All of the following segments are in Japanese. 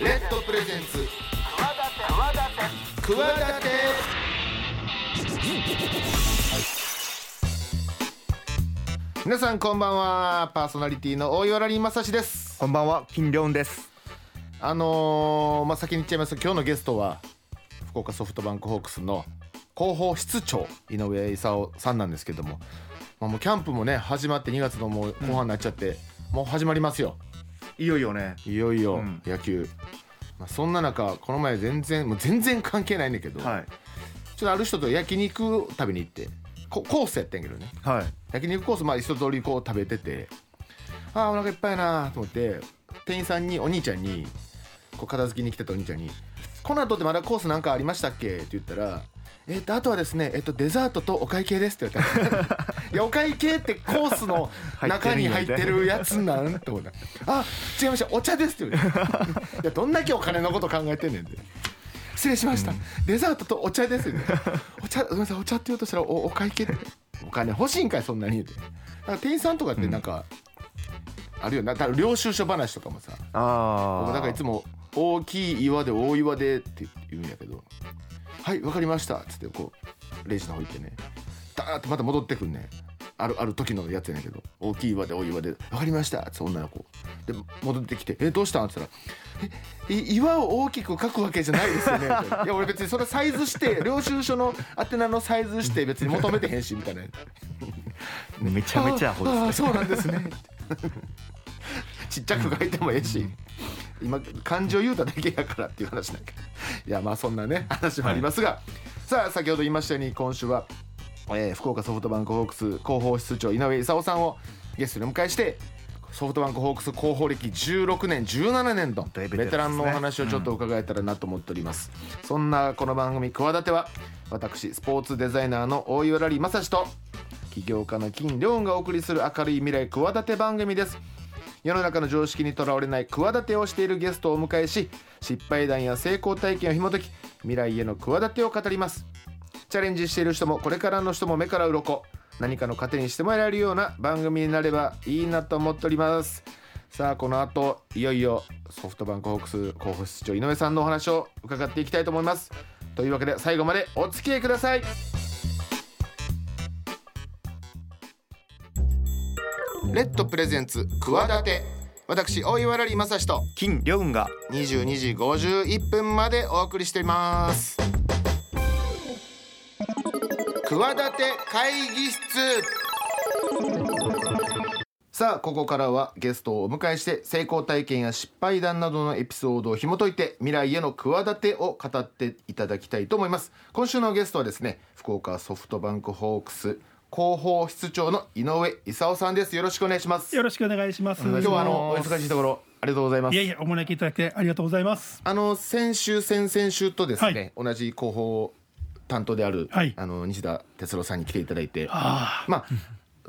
レッドプレゼンツ。企て皆さんこんばんは。パーソナリティの大岩良理正史です。こんばんは。金良です。あのー、まあ先に言っちゃいます。と今日のゲストは福岡ソフトバンクホークスの広報室長井上勲さんなんですけども,、まあ、もうキャンプもね始まって2月のもう後半になっちゃって、もう始まりますよいよいよね。いよいようん。野球、まあ、そんな中この前全然もう全然関係ないんだけど、はい。ちょっとある人と焼肉食べに行ってココースやってんけどね。はい。焼肉コースまあ一通りこう食べててああお腹いっぱいやなと思って店員さんにお兄ちゃんにこう片付けに来てたお兄ちゃんに「この後ってまだコースなんかありましたっけ?」って言ったら「えっとあとはですね、えっと、デザートとお会計です」って言われた いやお会計ってコースの中に入ってるやつなんって思った「あ違いましたお茶です」って言われていやどんだけお金のこと考えてんねんって。失礼しました、デザートとお茶ですよねお茶ごめんなさいお茶って言うとしたらおお会計って。お金欲しいんかいそんなに言うてだから店員さんとかってなんか、あるよな。だから領収書話とかもさ。ああ僕なんかいつも「大きい岩で大岩で」って言うんやけど「はいわかりました」っつってこうレジの方行ってね。ダーッとまた戻ってくんね。あるある時のやつやねんけど「大きい岩で大岩でわかりました」っつって女の子。で戻ってきて「えどうしたん?」っつったら「えい岩を大きく書くわけじゃないですよね」いや俺別にそれサイズして領収書の宛名のサイズして別に求めてへんしみたいな。めちゃめちゃアホですね。そうなんですね。ちっちゃく書いてもええし今漢字を言うただけやからっていう話なんやけどいやまあそんなね話もありますが、さあ先ほど言いましたように今週は、えー福岡ソフトバンクホークス広報室長井上勲さんをゲストにお迎えしてソフトバンクホークス広報歴16年17年と大ベテランですね。ベテランのお話をちょっと伺えたらなと思っております、そんなこの番組「企て」は私スポーツデザイナーの大岩良理正史と起業家の金良がお送りする明るい未来企て番組です世の中の常識にとらわれない企てをしているゲストをお迎えし失敗談や成功体験を紐解き未来への企てを語ります。チャレンジしている人もこれからの人も目から鱗。何かの糧にしてもらえるような番組になればいいなと思っております。さあこの後いよいよソフトバンクホークス広報室長井上さんのお話を伺っていきたいと思います。というわけで最後までお付き合いください。レッドプレゼンツ企て。私大岩良理正史と。金良が。22時51分までお送りしています。企て会議室。さあここからはゲストをお迎えして成功体験や失敗談などのエピソードを紐解いて未来への企てを語っていただきたいと思います。今週のゲストはですね福岡ソフトバンクホークス広報室長の井上勲さんです。よろしくお願いします。よろしくお願いします。今日はあのお忙しいところありがとうございます。いやいや、お招きいただきありがとうございます。あの先週先々週とですね、同じ広報担当である、はい。あの西田哲郎さんに来ていただいて、あまあ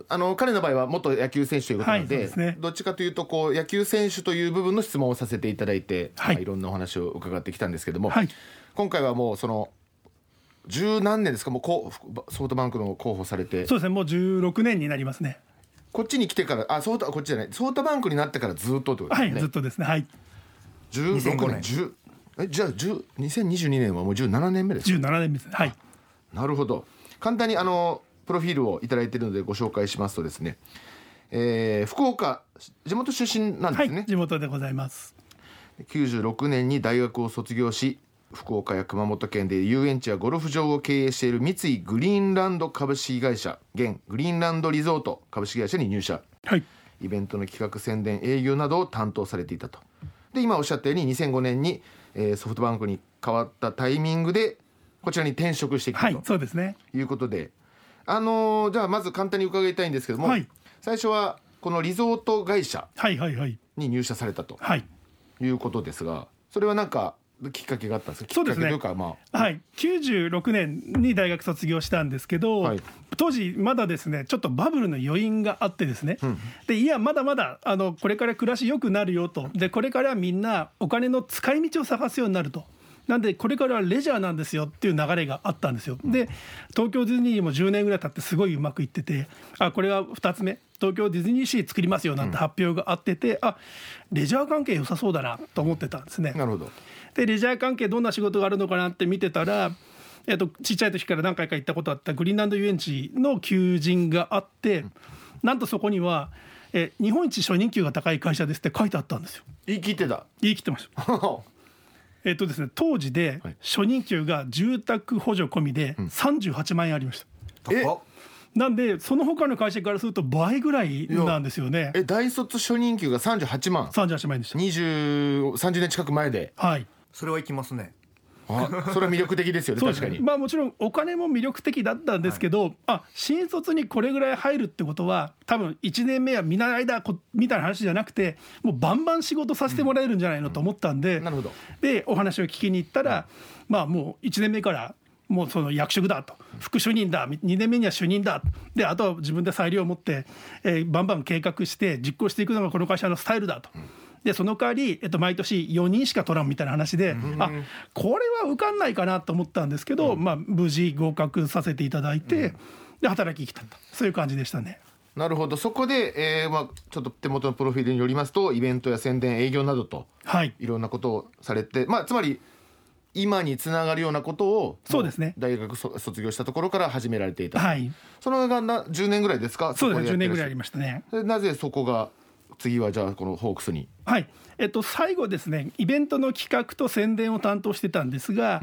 あの彼の場合は元野球選手ということなので,、はいですね。どっちかというとこう野球選手という部分の質問をさせていただいて、はい。まあいろんなお話を伺ってきたんですけども、はい。今回はもうその十何年ですか？もうこうソフトバンクの候補されてあ、そうですね。もう16年になりますね。こっちに来てからあソフトこっちじゃないソフトバンクになってからずっとってことはい、ですね。ずっとですね。はい。16 2005年年10えじゃあ10 2022年はもう17年目ですか？17年ですね。はい。なるほど簡単にあのプロフィールをいただいているのでご紹介しますとですね、えー福岡地元出身なんはい、ですね、地元でございます。96年に大学を卒業し福岡や熊本県で遊園地やゴルフ場を経営している三井グリーンランド株式会社現グリーンランドリゾート株式会社に入社はい。イベントの企画宣伝営業などを担当されていたとで今おっしゃったように2005年に、えーソフトバンクに変わったタイミングでこちらに転職してきたと、はい、そうですね。いうことで、あのーじゃあまず簡単に伺いたいんですけども、はい最初はこのリゾート会社。に入社されたとはい。いうことですが、それはなんかきっかけがあったんですか？そうですね。まあ、はい、96年に大学卒業したんですけど、はい。当時まだですねちょっとバブルの余韻があってですね、でいやまだまだあのこれから暮らし良くなるよと。でこれからみんなお金の使い道を探すようになるとなんでこれからはレジャーなんですよっていう流れがあったんですよ。で東京ディズニーも10年ぐらい経ってすごいうまくいっててあこれが2つ目。東京ディズニーシー作りますよなんて発表があってて、あレジャー関係良さそうだなと思ってたんですね。なるほど。でレジャー関係どんな仕事があるのかなって見てたら、えっと、ちっちゃい時から何回か行ったことあったグリーンランド遊園地の求人があって、なんとそこにはえ日本一初任給が高い会社ですって書いてあったんですよ。言い切ってた。言い切ってました えっとですね当時ではい。初任給が住宅補助込みで38万円ありました、え？なんでその他の会社からすると倍ぐらいなんですよね。え大卒初任給が38万。38万円でした。2030年近く前で。はい。それはいきますね。あそれは魅力的ですよね確かに、ねまあもちろんお金も魅力的だったんですけど、あ新卒にこれぐらい入るってことは多分1年目は見習いだこみたいな話じゃなくてもうバンバン仕事させてもらえるんじゃないのと思ったんで、なるほど。でお話を聞きに行ったら、まあもう1年目からもうその役職だと。副主任だ。2年目には主任だ。であとは自分で裁量を持って、えーバンバン計画して実行していくのがこの会社のスタイルだと。でその代わり、えっと、毎年4人しか取らんみたいな話で、あこれは受かんないかなと思ったんですけど、まあ、無事合格させていただいて、で働きに来たと。そういう感じでしたね。なるほど。そこで、えーまあ、ちょっと手元のプロフィールによりますとイベントや宣伝営業などとはい。いろんなことをされて、まあ、つまり今につながるようなことをそうですね。も大学そ卒業したところから始められていた、はい、そのがな10年ぐらいですか？そうですね。10年ぐらいあいりましたね。なぜそこが次はじゃあこのホークスに。はい。えっと、最後ですねイベントの企画と宣伝を担当してたんですが、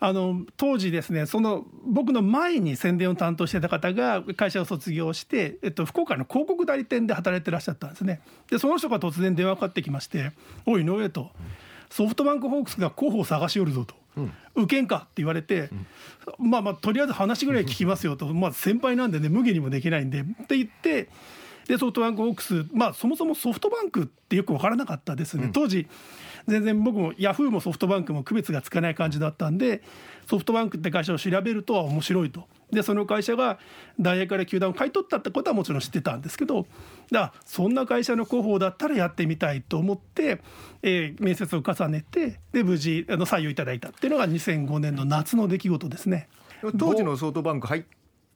あの当時ですねその僕の前に宣伝を担当してた方が会社を卒業して、えっと、福岡の広告代理店で働いてらっしゃったんですね。でその人が突然電話かかってきまして「おい井上」と。ソフトバンクホークスが候補を探しよるぞと、受けんかって言われて、まあまあとりあえず話ぐらい聞きますよと、まあ、先輩なんでね無下にもできないんで。って言ってでソフトバンクホークスまあそもそもソフトバンクってよく分からなかったですね、当時全然僕もヤフーもソフトバンクも区別がつかない感じだったんでソフトバンクって会社を調べるとは面白いと。でその会社が大学から球団を買い取ったってことはもちろん知ってたんですけどだそんな会社の広報だったらやってみたいと思って、えー面接を重ねてで無事あの採用いただいたっていうのが2005年の夏の出来事ですね。当時のソフトバンク入っ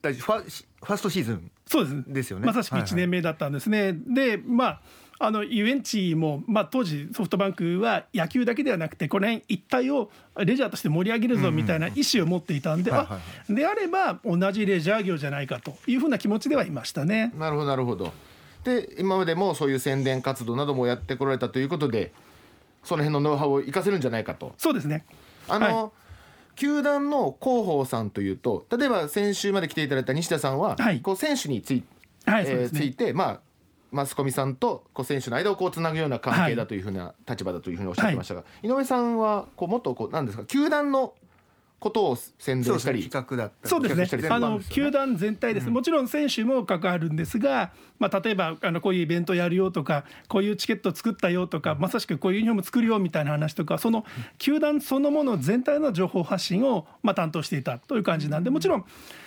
たファファーストシーズン。そうです。ですよね。まさしくはいはい。1年目だったんですね。でまああの遊園地も、まあ、当時ソフトバンクは野球だけではなくてこの辺一帯をレジャーとして盛り上げるぞみたいな意思を持っていたんで、はいはいはあであれば同じレジャー業じゃないかというふうな気持ちではいましたね。なるほどなるほど。で今までもそういう宣伝活動などもやってこられたということでその辺のノウハウを活かせるんじゃないかと。そうですね。あの、は球団の広報さんというと例えば先週まで来ていただいた西田さんは、はい。こう選手につい,、はいえーね。ついてまあマスコミさんとこう選手の間をこうつなぐような関係だというふうな立場だというふうにおっしゃってましたが、井上さんはこうもっとこうなんですか球団のことを宣伝したり企画だったり。そうですね。企画したりあの球団全体です、もちろん選手も関わるんですが、まあ、例えばあのこういうイベントやるよとかこういうチケット作ったよとかまさしくこういうユニフォーム作るよみたいな話とかその球団そのもの全体の情報発信をまあ担当していたという感じなんでもちろん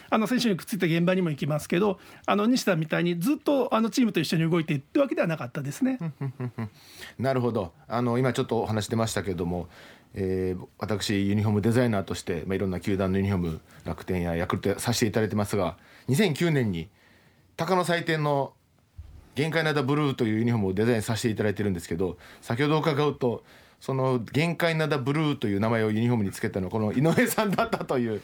あの選手にくっついた現場にも行きますけどあの西田みたいにずっとあのチームと一緒に動いていってわけではなかったですね。なるほど。あの今ちょっとお話出ましたけれども、えー私ユニフォームデザイナーとして、まあ、いろんな球団のユニフォーム楽天やヤクルトやさせていただいてますが2009年に鷹の祭典の限界灘ブルーというユニフォームをデザインさせていただいてるんですけど先ほど伺うとその限界灘ブルーという名前をユニフォームにつけたのはこの井上さんだったという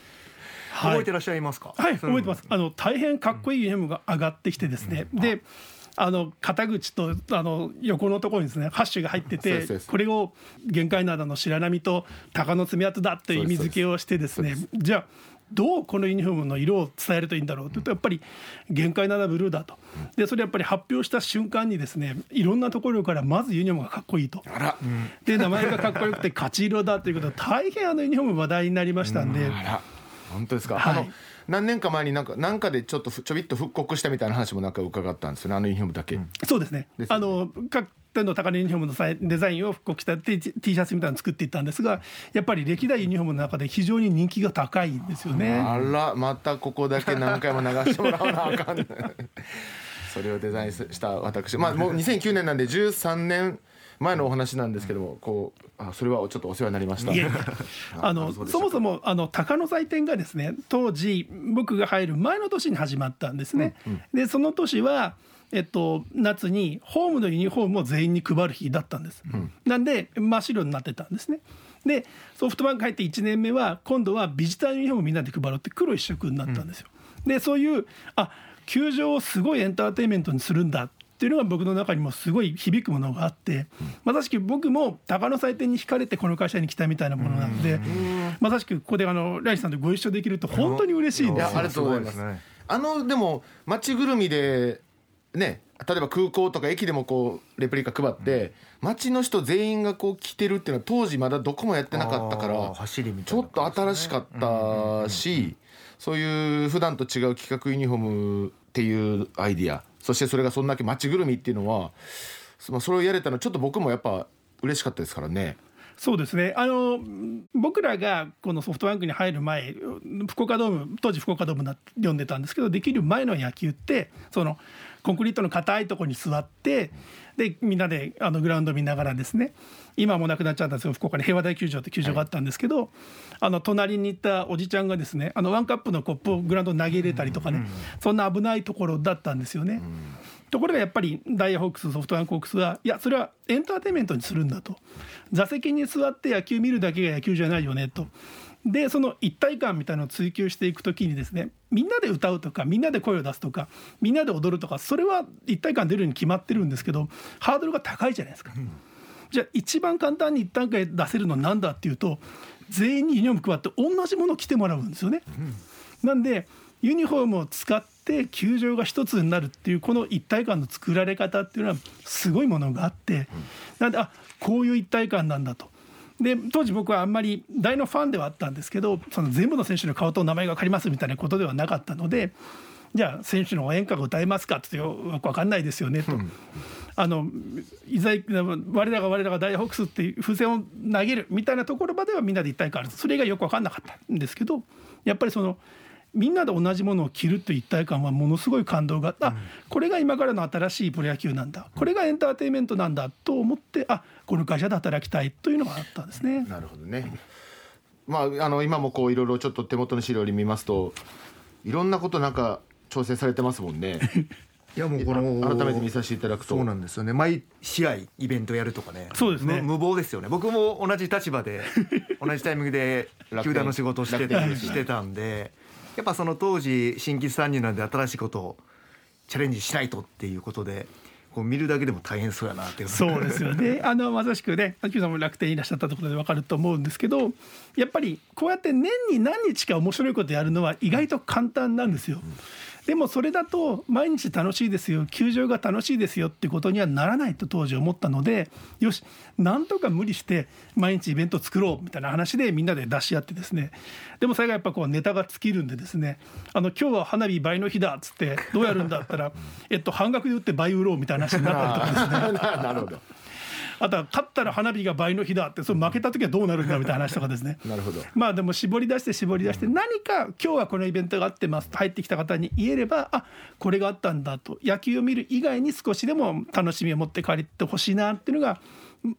はい覚えてらっしゃいますか？はい、覚えてます。あの大変かっこいいユニフォームが上がってきてですね。で。あの肩口とあの横のところにですねハッシュが入っててこれを限界灘の白波と鷹の爪痕だっていう意味付けをしてですねじゃあどうこのユニフォームの色を伝えるといいんだろうというとやっぱり限界灘ブルーだと。でそれやっぱり発表した瞬間にですねいろんなところからまずユニフォームがかっこいいと。あら、で名前がかっこよくて勝ち色だということで大変あのユニフォーム話題になりましたんで。本当ですか、はい。あの何年か前になんかなんかでちょっとふちょびっと復刻したみたいな話もなんか伺ったんですよねあのユニフォームだけ、そうですね。ですよあの各店の高値ユニフォームのデザインを復刻した T, T シャツみたいなのを作っていったんですが、やっぱり歴代ユニフォームの中で非常に人気が高いんですよね。あらまたここだけ何回も流してもらわなあかんそれをデザインした私。まあもう2009年なんで13年前のお話なんですけどもこうあそれはちょっとお世話になりました。あのそもそもあの鷹の祭典がですね当時僕が入る前の年に始まったんですね。でその年はえっと、夏にホームのユニフォームを全員に配る日だったんです、なんで真っ白になってたんですね。でソフトバンク入って1年目は今度はビジターユニフォームみんなで配るって黒一色になったんですよ、でそういうあ球場をすごいエンターテインメントにするんだっていうのが僕の中にもすごい響くものがあって、まさしく僕も鷹の祭典に惹かれてこの会社に来たみたいなものなので、まさしくここであのライスさんとご一緒できると本当に嬉しいんですありがとうございます。あのでも街ぐるみでね例えば空港とか駅でもこうレプリカ配って街の人全員がこう来てるっていうのは当時まだどこもやってなかったからちょっと新しかったしそういう普段と違う企画ユニフォームっていうアイディアそしてそれがそんだけ街ぐるみっていうのはまあそれをやれたのはちょっと僕もやっぱ嬉しかったですからね。そうですね。あの僕らがこのソフトバンクに入る前福岡ドーム当時福岡ドームな呼んでたんですけどできる前の野球ってそのコンクリートの硬いところに座ってでみんなであのグラウンド見ながらですね今はもうなくなっちゃったんですけど福岡に平和大球場って球場があったんですけど、あの隣にいたおじちゃんがですねあのワンカップのコップをグラウンドに投げ入れたりとかね、そんな危ないところだったんですよね。ところがやっぱりダイヤホークスソフトバンクホークスはいやそれはエンターテインメントにするんだと座席に座って野球見るだけが野球じゃないよねとでその一体感みたいなのを追求していくときにですねみんなで歌うとかみんなで声を出すとかみんなで踊るとかそれは一体感出るに決まってるんですけどハードルが高いじゃないですか。じゃあ一番簡単に一段階出せるのは何だっていうと全員にユニフォーム配って同じものを着てもらうんですよね。なんでユニフォームを使って球場が一つになるっていうこの一体感の作られ方っていうのはすごいものがあってなんであこういう一体感なんだと。で当時僕はあんまり大のファンではあったんですけどその全部の選手の顔と名前が分かりますみたいなことではなかったのでじゃあ選手の応援歌が歌えますかってよく分かんないですよねと。あのいざ我らが我らが大ホークスっていう風船を投げるみたいなところまではみんなで一体感あるそれがよく分かんなかったんですけどやっぱりそのみんなで同じものを着るという一体感はものすごい感動があった、あこれが今からの新しいプロ野球なんだ。これがエンターテインメントなんだと思ってあこの会社で働きたいというのがあったんですね。なるほどね。まああの今もこういろいろちょっと手元の資料に見ますといろんなことなんか調整されてますもんね。いやもうこのあ改めて見させていただくと。そうなんですよね。毎試合イベントやるとかね。そうですね。む無謀ですよね。僕も同じ立場で 同じタイミングで球団の仕事をしてしてたんでやっぱその当時新規参入なんで新しいことをチャレンジしないとっていうことでこう見るだけでも大変そうやなっていうそうですよね。あのまさしくね、秋さんも楽天にいらっしゃったところでわかると思うんですけど、やっぱりこうやって年に何日か面白いことやるのは意外と簡単なんですよ。でもそれだと毎日楽しいですよ。球場が楽しいですよってことにはならないと当時思ったのでよしなんとか無理して毎日イベント作ろうみたいな話でみんなで出し合ってですね。でもそれがやっぱこうネタが尽きるんでですね。あの今日は花火倍の日だっつってどうやるんだったら えっと半額で売って倍売ろうみたいな話になったりとかですね。なるほど。あとは勝ったら花火が倍の日だってそれ負けた時はどうなるんだみたいな話とかですね なるほど。まあでも絞り出して絞り出して何か今日はこのイベントがあってますと入ってきた方に言えればあこれがあったんだと野球を見る以外に少しでも楽しみを持って帰ってほしいなっていうのが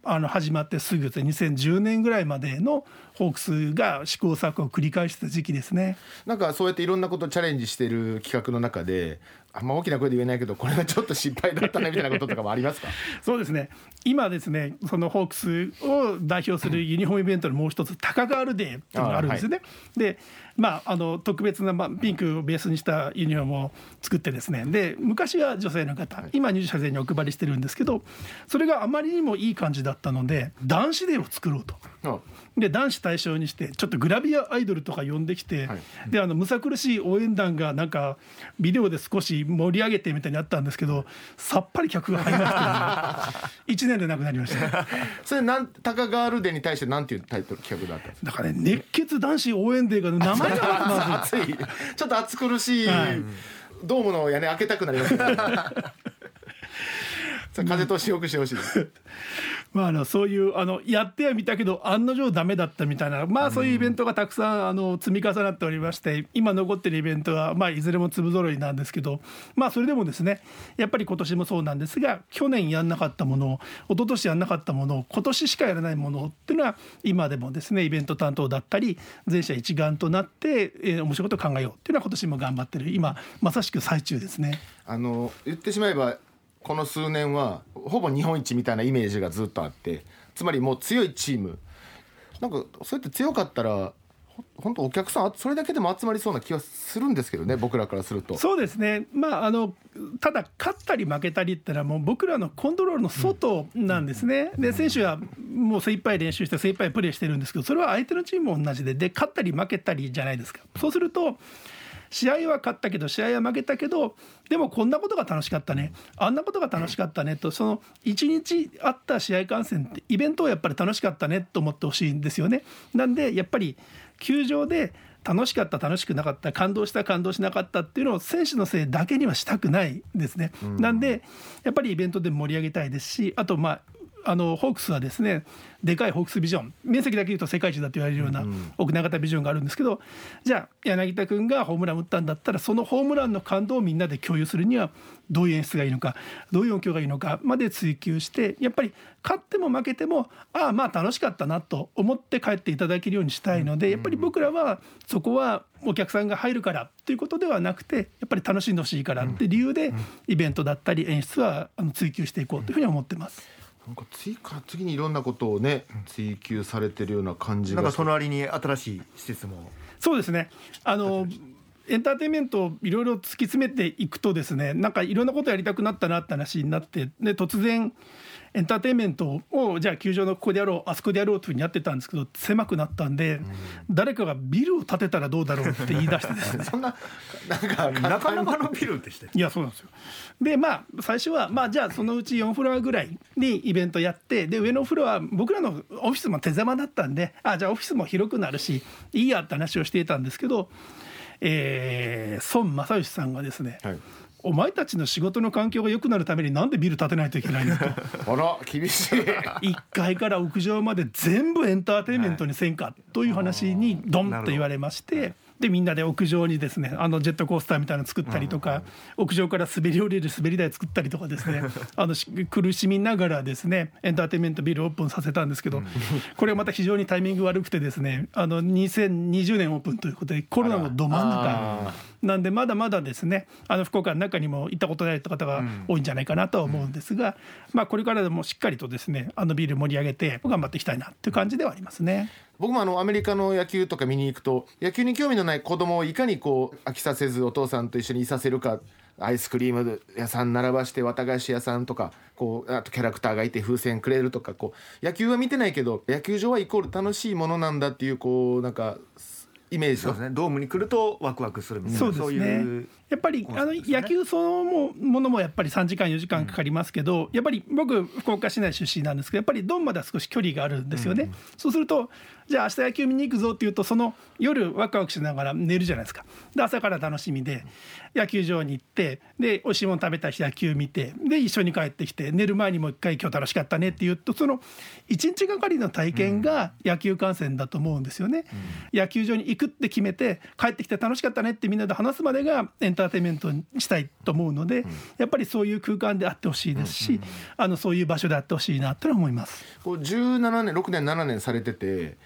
あの始まってすぐで2010年ぐらいまでのホークスが試行錯誤を繰り返してた時期ですね。なんかそうやっていろんなことチャレンジしてる企画の中であんま大きな声で言えないけどこれがちょっと失敗だったねみたいなこととかもありますか？そうですね。今ですねそのホークスを代表するユニフォームイベントのもう一つタカガールデーっていうのがあるんですよね。でまああの特別な、まあ、ピンクをベースにしたユニフォームを作ってですね。で昔は女性の方今入社生にお配りしてるんですけどそれがあまりにもいい感じだったので男子デーを作ろうと。あで男子対象にしてちょっとグラビアアイドルとか呼んできて、はい。であのむさ苦しい応援団がなんかビデオで少し盛り上げてみたいにあったんですけどさっぱり客が入りまして、1年でなくなりました。それなんタカガールデーに対してなんていうタイトル企画だったんですか？だからね熱血男子応援デーが名前がまず。暑い。ちょっと暑苦しい、はい。ドームの屋根開けたくなりますね。風通しよくしてほしいですまあ、あのそういうあのやってはみたけど案の定ダメだったみたいな、まあ、そういうイベントがたくさんあの積み重なっておりまして今残ってるイベントは、まあ、いずれも粒揃いなんですけど、まあ、それでもですねやっぱり今年もそうなんですが去年やんなかったもの一昨年やんなかったもの今年しかやらないものっていうのは今でもですねイベント担当だったり全社一丸となって、えー、面白いことを考えようっていうのは今年も頑張ってる今まさしく最中ですね。あの言ってしまえばこの数年はほぼ日本一みたいなイメージがずっとあってつまりもう強いチーム。なんかそうやって強かったら本当お客さんそれだけでも集まりそうな気はするんですけどね僕らからすると。そうですね。まああのただ勝ったり負けたりってのはもう僕らのコントロールの外なんですね、うん、で選手はもう精一杯練習して精一杯プレーしてるんですけどそれは相手のチームも同じで。で勝ったり負けたりじゃないですか。そうすると試合は勝ったけど試合は負けたけどでもこんなことが楽しかったねあんなことが楽しかったねとその1日あった試合観戦ってイベントをやっぱり楽しかったねと思ってほしいんですよね。なんでやっぱり球場で楽しかった楽しくなかった感動した感動しなかったっていうのを選手のせいだけにはしたくないですね。なんでやっぱりイベントで盛り上げたいですしあとまああのホークスはですねでかいホークスビジョン面積だけ言うと世界一だと言われるような奥長型ビジョンがあるんですけど、じゃあ柳田君がホームラン打ったんだったらそのホームランの感動をみんなで共有するにはどういう演出がいいのかどういう音響がいいのかまで追求してやっぱり勝っても負けてもああまあ楽しかったなと思って帰っていただけるようにしたいのでやっぱり僕らはそこはお客さんが入るからということではなくてやっぱり楽しんでほしいからって理由でイベントだったり演出は追求していこうというふうに思ってます。なんか次から次にいろんなことをね追求されてるような感じが。なんかその割に新しい施設も。そうですね。あのエンターテインメントをいろいろ突き詰めていくとですねなんかいろんなことやりたくなったなって話になってで突然エンターテインメントをじゃあ球場のここでやろうあそこでやろうというふうにやってたんですけど狭くなったんで、誰かがビルを建てたらどうだろうって言い出して。ですねそんななんかなかなかのビルでしたいやそうなんですよ。でまあ最初はまあじゃあそのうち4フロアぐらいにイベントやってで上のフロア僕らのオフィスも手狭だったんであじゃあオフィスも広くなるしいいやって話をしていたんですけど、えー、孫正義さんがですね、はいお前たちの仕事の環境が良くなるためになんでビル建てないといけないのと。あら厳しい。1階から屋上まで全部エンターテインメントにせんかという話にドンと言われまして。でみんなで屋上にですねあのジェットコースターみたいなの作ったりとか、屋上から滑り降りる滑り台作ったりとかですねあの苦しみながらですねエンターテインメントビルオープンさせたんですけど、これはまた非常にタイミング悪くてですねあの2020年オープンということでコロナのど真ん中なんでまだまだですねあの福岡の中にも行ったことない方が多いんじゃないかなとは思うんですが、まあ、これからでもしっかりとですねあのビル盛り上げて頑張っていきたいなっていう感じではありますね。僕もあのアメリカの野球とか見に行くと野球に興味のない子供をいかにこう飽きさせずお父さんと一緒にいさせるかアイスクリーム屋さん並ばして綿菓子屋さんとかこうあとキャラクターがいて風船くれるとかこう野球は見てないけど野球場はイコール楽しいものなんだっていうこうなんかイメージそうですね。ドームに来るとワクワクするみたいな。そうですねやっぱりあの野球そのものもやっぱり3時間4時間かかりますけど、やっぱり僕福岡市内出身なんですけどやっぱりドームまでは少し距離があるんですよね、そうするとじゃあ明日野球見に行くぞっていうとその夜ワクワクしながら寝るじゃないですか。で朝から楽しみで野球場に行ってで美味しいもの食べた日野球見てで一緒に帰ってきて寝る前にもう一回今日楽しかったねっていうとその1日がかりの体験が野球観戦だと思うんですよね、うん、野球場に行くって決めて帰ってきて楽しかったねってみんなで話すまでがエンターテインメントにしたいと思うので、うん、やっぱりそういう空間であってほしいですし、うん、あのそういう場所であってほしいなと思います。こう17年6年7年されてて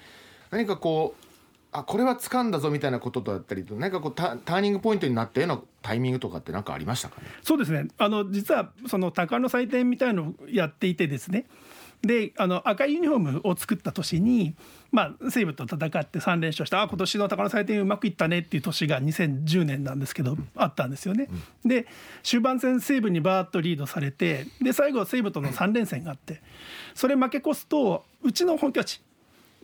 何かこうあこれは掴んだぞみたいなことだったりと何かこうタターニングポイントになったようなタイミングとかって何かありましたかね？そうですね。あの実はその鷹の祭典みたいのをやっていてですね。であの赤いユニフォームを作った年に、まあ、西武と戦って3連勝してあ今年の鷹の祭典うまくいったね。っていう年が2010年なんですけど、うん、あったんですよね。うん、で終盤戦西武にバーッとリードされてで最後西武との3連戦があってそれ負け越すとうちの本拠地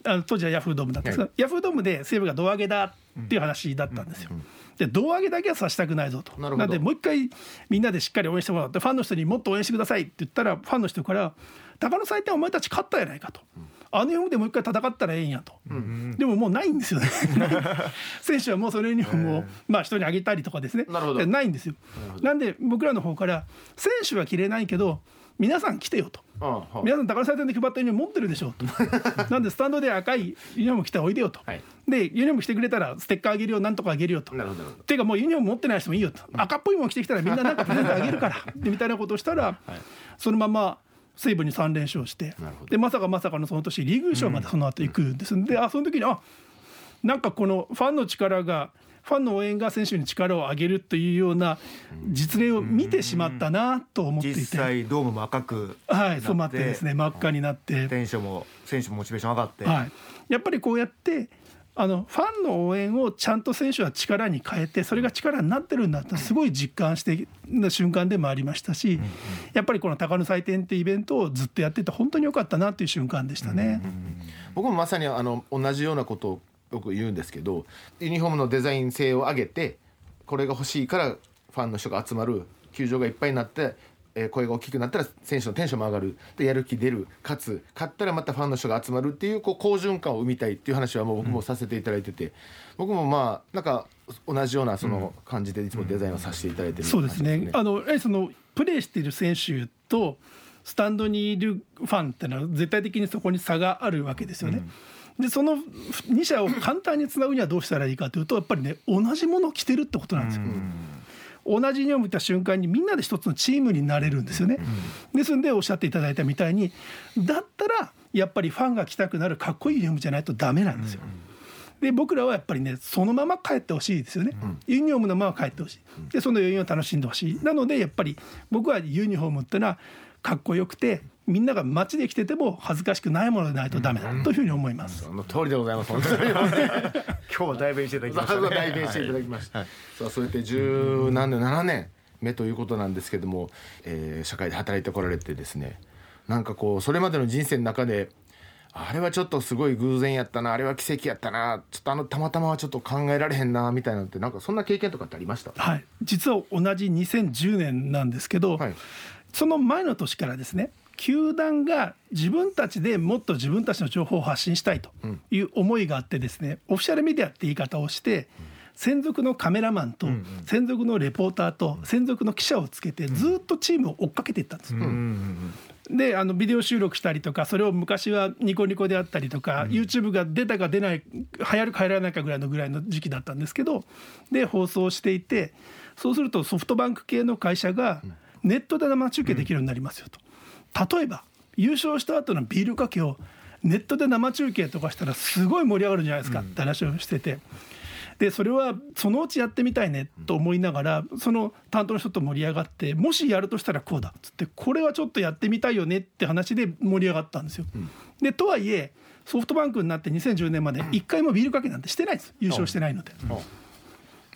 あの当時はヤフードームだったんですが、はい、ヤフードームで西武が胴上げだっていう話だったんですよ。で胴上げだけはさせたくないぞと。なんでもう一回みんなでしっかり応援してもらってファンの人にもっと応援してくださいって言ったらファンの人から「鷹の祭典お前たち勝ったやないか」と。あのユニフォームでもう一回戦ったらええんやと、うんうん、でももうないんですよね。選手はもうそのユニフォームを、まあ、人にあげたりとかですね。ないんですよ。なんで僕らの方から選手は着れないけど皆さん来てよと。はい。皆さん宝祭典で配ったユニフォーム持ってるでしょと。なんでスタンドで赤いユニフォーム着ておいでよと、はい。でユニフォーム着てくれたらステッカーあげるよなんとかあげるよと。なるほどなるほど。ていうかもうユニフォーム持ってない人もいいよと、赤っぽいもの着てきたらみんななんかプレゼントあげるから。でみたいなことをしたら、そのまま西武に3連勝してでまさかまさかのその年リーグ優勝までその後行くんです、であその時にあなんかこのファンの力がファンの応援が選手に力を上げるというような実例を見てしまったなと思っていて、実際ドームも赤くはい、染まってですね真っ赤になって、選手も選手もモチベーション上がって、はい、やっぱりこうやってあのファンの応援をちゃんと選手は力に変えてそれが力になってるんだってすごい実感してな瞬間でもありましたしやっぱりこの高野祭典ってイベントをずっとやってて本当に良かったなっていう瞬間でしたね。僕もまさにあの同じようなことをよく言うんですけどユニフォームのデザイン性を上げてこれが欲しいからファンの人が集まる球場がいっぱいになって、えー声が大きくなったら選手のテンションも上がる。でやる気出るかつ勝ったらまたファンの人が集まるっていうこう好循環を生みたいっていう話はもう僕もさせていただいてて、僕もまあなんか同じようなその感じでいつもデザインをさせていただいてるそうですね。あのそのプレーしている選手とスタンドにいるファンっていうのは絶対的にそこに差があるわけですよね。でその2者を簡単につなぐにはどうしたらいいかというとやっぱりね同じものを着てるってことなんですよ。同じユニフォーム着た瞬間にみんなで一つのチームになれるんですよね。ですんでおっしゃっていただいたみたいにだったらやっぱりファンが着たくなるかっこいいユニフォームじゃないとダメなんですよ。で僕らはやっぱりねそのまま帰ってほしいですよね、ユニフォームのまま帰ってほしい。でその余韻を楽しんでほしい。なのでやっぱり僕はユニフォームってのはかっこよくてみんなが街で着てても恥ずかしくないものでないとダメだというふうに思います。その通りでございます。本当に。今日は代弁していただきました。ね代弁してい。ただきました、さあそうやって十何年7年目ということなんですけども、えー社会で働いてこられてですねなんかこうそれまでの人生の中であれはちょっとすごい偶然やったなあれは奇跡やったなちょっとあのたまたまはちょっと考えられへんなみたいなのってなんかそんな経験とかってありました？はい、実は同じ2010年なんですけど、はい。その前の年からですね球団が自分たちでもっと自分たちの情報を発信したいという思いがあってですね、オフィシャルメディアって言い方をして専属のカメラマンと専属のレポーターと専属の記者をつけてずっとチームを追っかけていったんです。であのビデオ収録したりとかそれを昔はニコニコであったりとか、YouTube が出たか出ない流行るか流行らないかぐらいのぐらいの時期だったんですけどで放送していてそうするとソフトバンク系の会社がネットで生中継できるようになりますよと。例えば優勝した後のビールかけをネットで生中継とかしたらすごい盛り上がるんじゃないですかって話をしてて。でそれはそのうちやってみたいねと思いながらその担当の人と盛り上がってもしやるとしたらこうだっつってこれはちょっとやってみたいよねって話で盛り上がったんですよ。でとはいえソフトバンクになって2010年まで1回もビールかけなんてしてないです優勝してないので。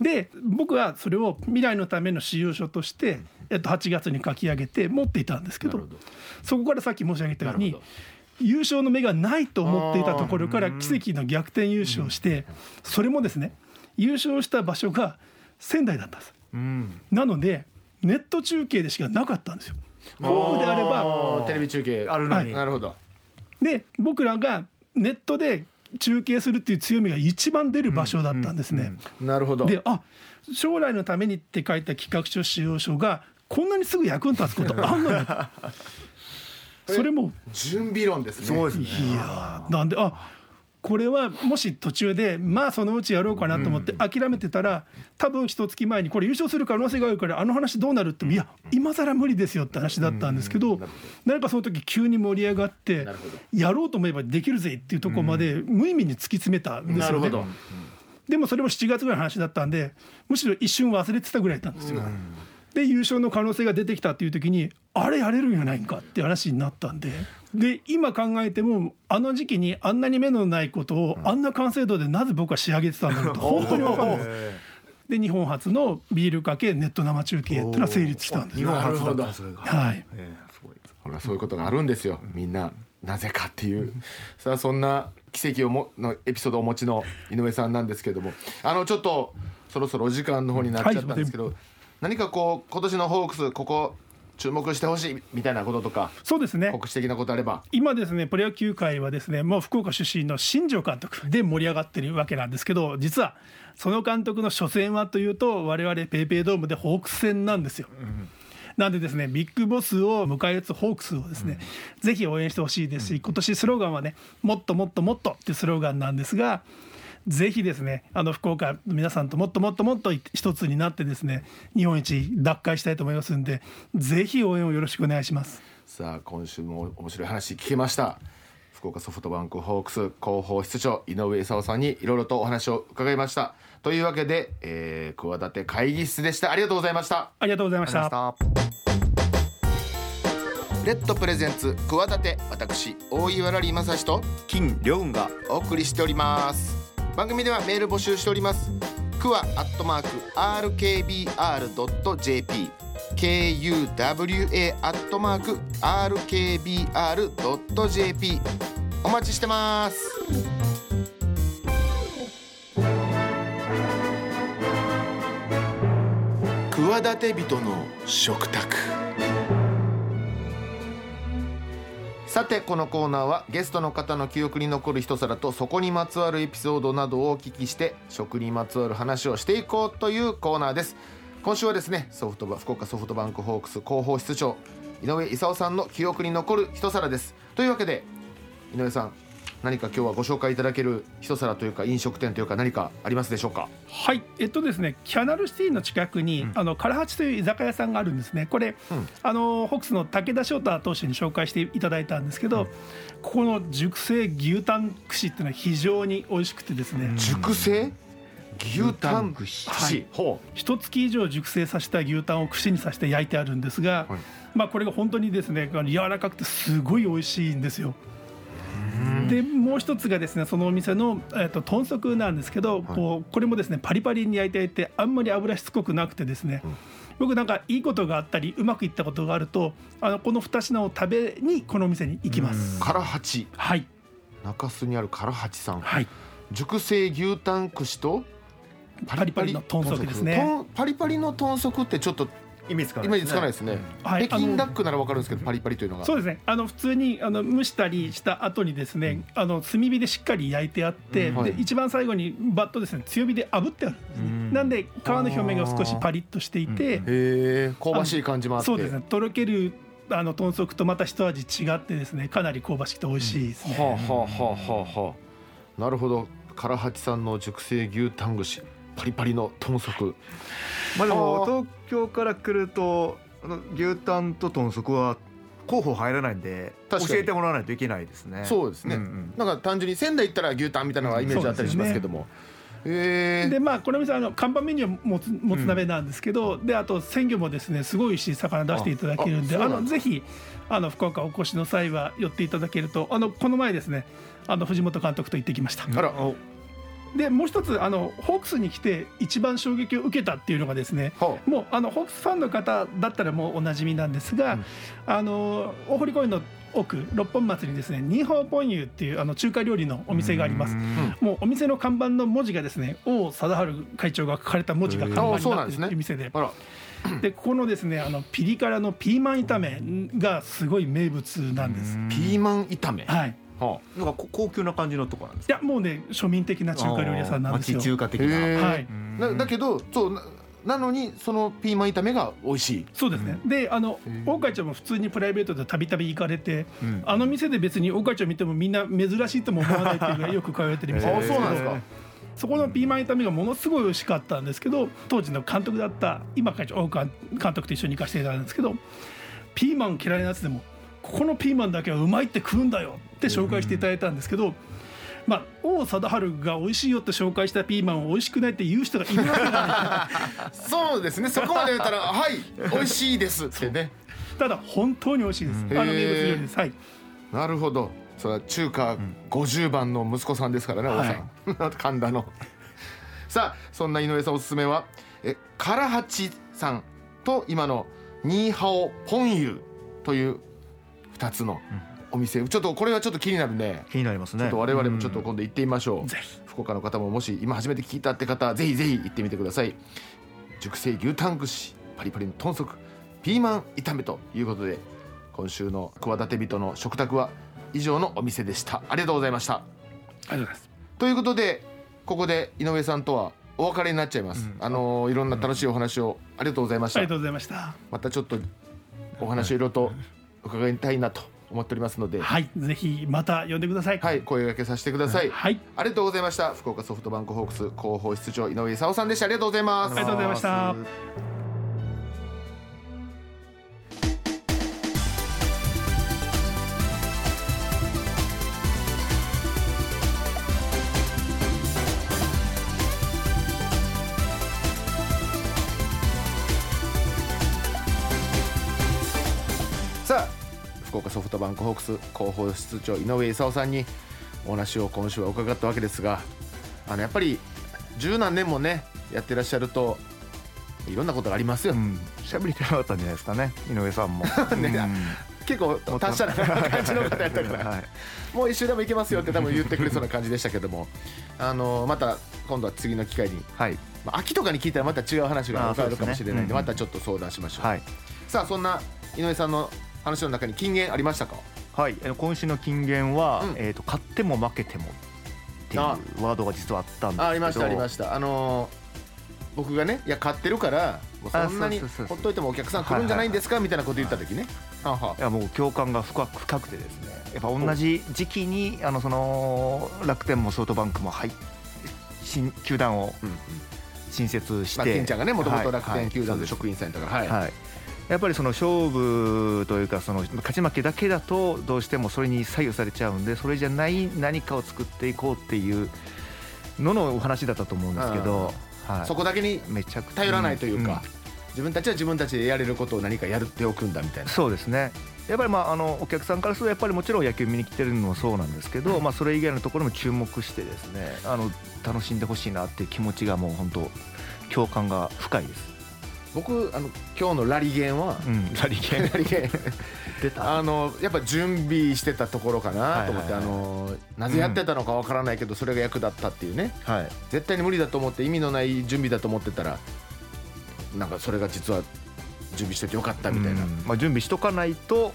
で僕はそれを未来のための使用書として、えっと、8月に書き上げて持っていたんですけどそこからさっき申し上げたように優勝の目がないと思っていたところから奇跡の逆転優勝してそれもですね優勝した場所が仙台だったんです。うん。なのでネット中継でしかなかったんですよ。ホームであればテレビ中継あるのに。なるほど。で僕らがネットで中継するっていう強みが一番出る場所だったんですね。なるほど。であ将来のためにって書いた企画書使用書がこんなにすぐ役に立つことあんのよ それも。準備論ですね。そうですね。いやーなんであこれはもし途中でまあそのうちやろうかなと思って諦めてたら多分一月前にこれ優勝する可能性があるからあの話どうなるっていや今更無理ですよって話だったんですけどなんかその時急に盛り上がってやろうと思えばできるぜっていうところまで無意味に突き詰めたんですよね。なるほど。でもそれも7月ぐらいの話だったんでむしろ一瞬忘れてたぐらいなんですよ。で優勝の可能性が出てきたっていう時にあれやれるんやないんかって話になったんで。で今考えてもあの時期にあんなに目のないことをあんな完成度でなぜ僕は仕上げてたんだろうと本当に分かんないです。で日本初のビールかけネット生中継っていうのは成立したんですよ。日本初だったそれがはい。ええすごい。ほらそういうことがあるんですよ。みんななぜかっていう。さあそんな奇跡をものエピソードをお持ちの井上さんなんですけども。あのちょっとそろそろお時間の方になっちゃったんですけど、何かこう今年のホークスここ注目してほしいみたいなこととかそうですね。告知的なことあれば。今ですねプロ野球界はですねもう福岡出身の新庄監督 で盛り上がってるわけなんですけど実はその監督の初戦はというと我々ペイペイドームでホークス戦なんですよ。なんでですねビッグボスを迎え撃つホークスをですね、ぜひ応援してほしいですし今年スローガンはねもっともっともっとっていうスローガンなんですがぜひですねあの福岡の皆さんともっともっともっと一つになってですね日本一奪回したいと思いますんでぜひ応援をよろしくお願いします。さあ今週も面白い話聞けました。福岡ソフトバンクホークス広報室長井上勲さんにいろいろとお話を伺いました。というわけで、えー、企て会議室でした。ありがとうございました。ありがとうございました。レッドプレゼンツ企て私大岩良理正史と金良雲がお送りしております番組ではメール募集しております。クワアットマーク RKBR.jp KUWA アットマーク RKBR.jp お待ちしてます。企て人の食卓。さてこのコーナーはゲストの方の記憶に残る一皿とそこにまつわるエピソードなどをお聞きして食にまつわる話をしていこうというコーナーです。今週はですねソフトバ福岡ソフトバンクホークス広報室長井上勲さんの記憶に残る一皿です。というわけで井上さん何か今日はご紹介いただける一皿というか飲食店というか何かありますでしょうか？はい。えっとですねキャナルシティの近くに、うん、あの唐八という居酒屋さんがあるんですね。これ、うん、あのホークスの武田翔太投手に紹介していただいたんですけど、うん、ここの熟成牛タン串っていうのは非常に美味しくてですね。熟成？牛タン串、はい、一月以上熟成させた牛タンを串にさせて焼いてあるんですが、はい、まあこれが本当にですね柔らかくてすごい美味しいんですよ。でもう一つがですねそのお店の、えーと、豚足なんですけど、はい、こうこれもですねパリパリに焼いていてあんまり油しつこくなくてですね、うん、僕なんかいいことがあったりうまくいったことがあるとあのこの2品を食べにこのお店に行きます。唐八。はい。中洲にある唐八さん、はい、熟成牛タン串とパリパリ。の豚足ですね。パリパリの豚足ってちょっとイメージつかないですね。つかないですね。はい、北京ダックならわかるんですけど、パリパリというのが。そうですね。あの普通にあの蒸したりした後にですね、あの炭火でしっかり焼いてあって、で一番最後にバットですね強火で炙ってあるんですなんで皮の表面が少しパリッとしていて、へえ香ばしい感じもあって。そうですね。とろけるあの豚足とまた一味違ってですね、かなり香ばしくて美味しいですね。はあはあはあはあ。なるほど。唐八さんの熟成牛タン串。パリパリの豚足まあでも東京から来るとあの牛タンと豚足は候補入らないんで教えてもらわないといけないですね。そうですね、うんうん、なんか単純に仙台行ったら牛タンみたいなのがイメージあったりしますけども、でまあこの店あの看板メニューはもつもつ鍋なんですけど、うん、であと鮮魚もですねすごい美味しい魚出していただけるんであのぜひあの福岡お越しの際は寄っていただけるとあのこの前ですねあの藤本監督と行ってきました。あらでもう一つあのホークスに来て一番衝撃を受けたっていうのがですね、はあ、もうあのホークスファンの方だったらもうおなじみなんですが、うん、あの大堀公園の奥六本松にですねニーハオポンユっていうあの中華料理のお店がありますもうお店の看板の文字がですね王貞治会長が書かれた文字が看板になってるっていう店で。でここのですねあのピリ辛のピーマン炒めがすごい名物なんです。ピーマン炒め。はい。はあ、なんか高級な感じのとこなんですいやもうね庶民的な中華料理屋さんなんですよ。中華的な。はい。だ。だけどそうなのにそのピーマン炒めが美味しい。そうですね、うん、であの大会長も普通にプライベートでたびたび行かれて、うん、あの店で別に大会長見てもみんな珍しいとも思わないっていうぐらいよく通われてる店あそうなんで。すかそこのピーマン炒めがものすごい美味しかったんですけど当時の監督だった今会長大川監督と一緒に行か？せていただいたんですけどピー。マン嫌いなやつでもここのピーマンだけはうまいって食うんだよって紹介していただいたんですけど、まあ、王貞治が美味しいよって紹介したピーマンを美味しくないって言う人がいるわけがない そうですね。そこまで言ったら「はい美味しいです」ってね。ただ本当に美味しいです、うん、あの名物料理です。はい。なるほど。それは中華50番の息子さんですからね、王、うん、さん。神田の。さあそんな井上さんおすすめはえ唐八さんと今のニーハオポンユという2つのお店、ちょっとこれはちょっと気になるね。気になりますね。ちょっと我々もちょっと今度行ってみましょう、うん、福岡の方ももし今初めて聞いたって方ぜひぜひ行ってみてください。熟成牛タン串パリパリの豚足ピーマン炒めということで今週の企て人の食卓は以上のお店でした。ありがとうございましたありがとうございます。ということでここで井上さんとはお別れになっちゃいます、うん、あのいろんな楽しいお話をありがとうございました、ありがとうございました。またちょっとお話をいろいろと伺いたいなと思っておりますので、はいぜひまた呼んでくださいはい、声掛けさせてください。はいありがとうございました。福岡ソフトバンクホークス広報室長井上勲さんでした。ありがとうございます。ありがとうございましたトバンクホークス広報室長井上勲さんにお話を今週は伺ったわけですがあのやっぱり十何年もねやってらっしゃるといろんなことがありますよ、うん。喋りたかったんじゃないですかね。井上さんも。ね。うん。結構達者な感じの方やったから、はいもう一周でも行けますよって多分言ってくれそうな感じでしたけども。あのまた今度は次の機会に、はい。まあ、秋とかに聞いたらまた違う話が分かるかもしれないんでそうですねまたちょっと相談しましょう、はい。さあそんな井上さんの話の中に金言ありましたか？はい、えー今週の金言は、うん。えー、と勝っても負けてもっていうあワードが実はあったんですけど。あありましたありました。あのー僕がねいや買ってるからそんなにほっといてもお客さん来るんじゃないんですか？みたいなこと言った時ね。はあは。いやもう共感が深く深くてですね。やっぱ同じ時期にあのその楽天もソフトバンクも入っ新球団を新設して、まあ、ケンちゃんがねもともと楽はい天球団はい。で職員さんやったから。はい、はい、やっぱりその勝負というかその勝ち負けだけだとどうしてもそれに左右されちゃうんでそれじゃない何かを作っていこうっていうののお話だったと思うんですけど、はい、そこだけにめちゃく頼らないというか、ん。自分たちは自分たちでやれることを何かやっておくんだみたいな。そうですね。やっぱりまああのお客さんからするとやっぱりもちろん野球見に来てるのもそうなんですけど、まあ、それ以外のところも注目してですねあの楽しんでほしいなっていう気持ちがもう本当共感が深いです。僕あの今日のラリゲンは、うん、ラリケン。ラリゲン。出た。あのやっぱ準備してたところかなと思って、あのなぜやってたのかわからないけど、それが役立ったっていうね。はい。絶対に無理だと思って意味のない準備だと思ってたらなんかそれが実は準備しててよかったみたいな、うん。まあ、準備しとかないと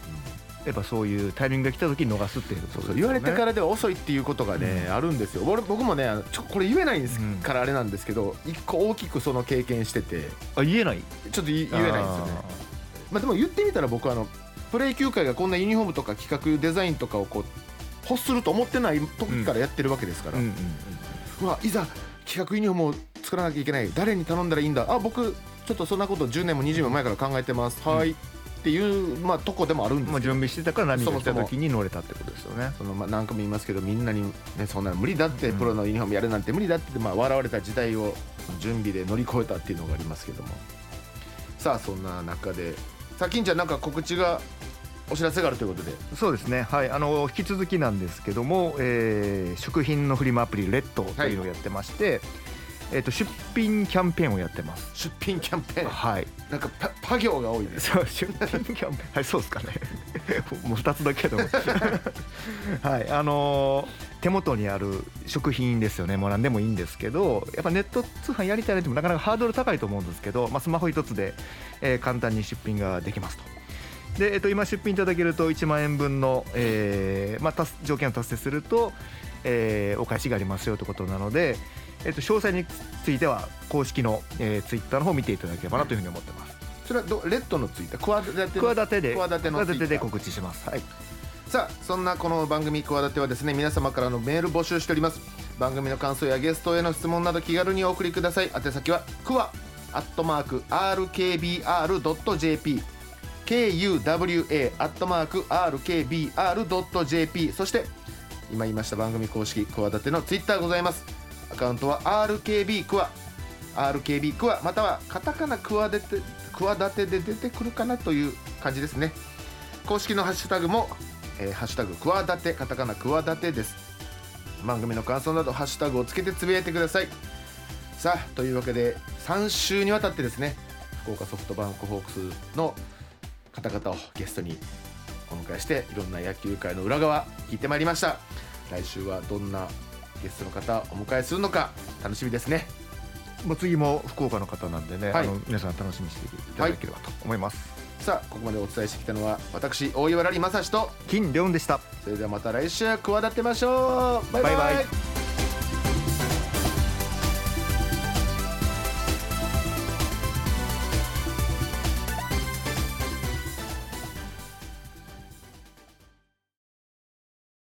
やっぱそういうタイミングが来た時に逃すっていうことですよね。言われてからでは遅いっていうことがね、あるんですよ。俺僕もねちょこれ言えないんですうん。からあれなんですけど一個大きくその経験してて。あ言えない？ちょっと言えないんですよね。まあでも言ってみたら僕はあのプロ野球界がこんなユニフォームとか企画デザインとかをこう欲すると思ってない時からやってるわけですから、うんうんうわいざ企画ユニフォームを作らなきゃいけない。誰に頼んだらいいんだ。あ僕ちょっとそんなこと10年も20年も前から考えてます、はいっていう、まあ、とこでもあるんです準備してたから何か来た時に乗れたってことですよね。そのまあ何回も言いますけどみんなに、ね、そんなの無理だって、うんプロのユニフォームやるなんて無理だって、まあ、笑われた時代を準備で乗り越えたっていうのがありますけども。さあそんな中でさあ金ちゃんなんか告知がお知らせがあるということで。そうですね。はい。あの引き続きなんですけども、えー食品のフリマアプリレッドというのをやってまして、えっと出品キャンペーンをやってます。出品キャンペーン。はい。なんかパパ行が多いですそう出品キャンペーン。はいそうですかね。もう2つだけど はいあのー手元にある食品ですよね。もう何でもいいんですけどやっぱネット通販やりたいなってもなかなかハードル高いと思うんですけど、まあ、スマホ一つで、えー簡単に出品ができますと。で、えっと、今出品いただけると1万円分の、えーまあ、達条件を達成すると、えーお返しがありますよということなので、えっと、詳細については公式の、えー、ツイッターの方を見ていただければなというふうに思ってます。それはどレッドのついた企ての企てで企てで告知します。はい。さあそんなこの番組企てはですね皆様からのメール募集しております。番組の感想やゲストへの質問など気軽にお送りください。宛先はクワアットマーク RKBR.jp KUWA アットマーク RKBR.jp そして今言いました番組公式企てのツイッターございますアカウントは RKB クワ。RKB クワまたはカタカナクワでて企てで出てくるかなという感じですね。公式のハッシュタグも、えーハッシュタグくわだてカタカナくわだてです。番組の感想などハッシュタグをつけてつぶやいてください。さあというわけで3週にわたってですね福岡ソフトバンクホークスの方々をゲストにお迎えしていろんな野球界の裏側聞いてまいりました。来週はどんなゲストの方をお迎えするのか楽しみですね。もう次も福岡の方なんでね、はい。あの皆さん楽しみにしていただければと思います。さあここまでお伝えしてきたのは私大岩良理正史と金レオンでした。それではまた来週企てましょう。バイバイ。バイバイ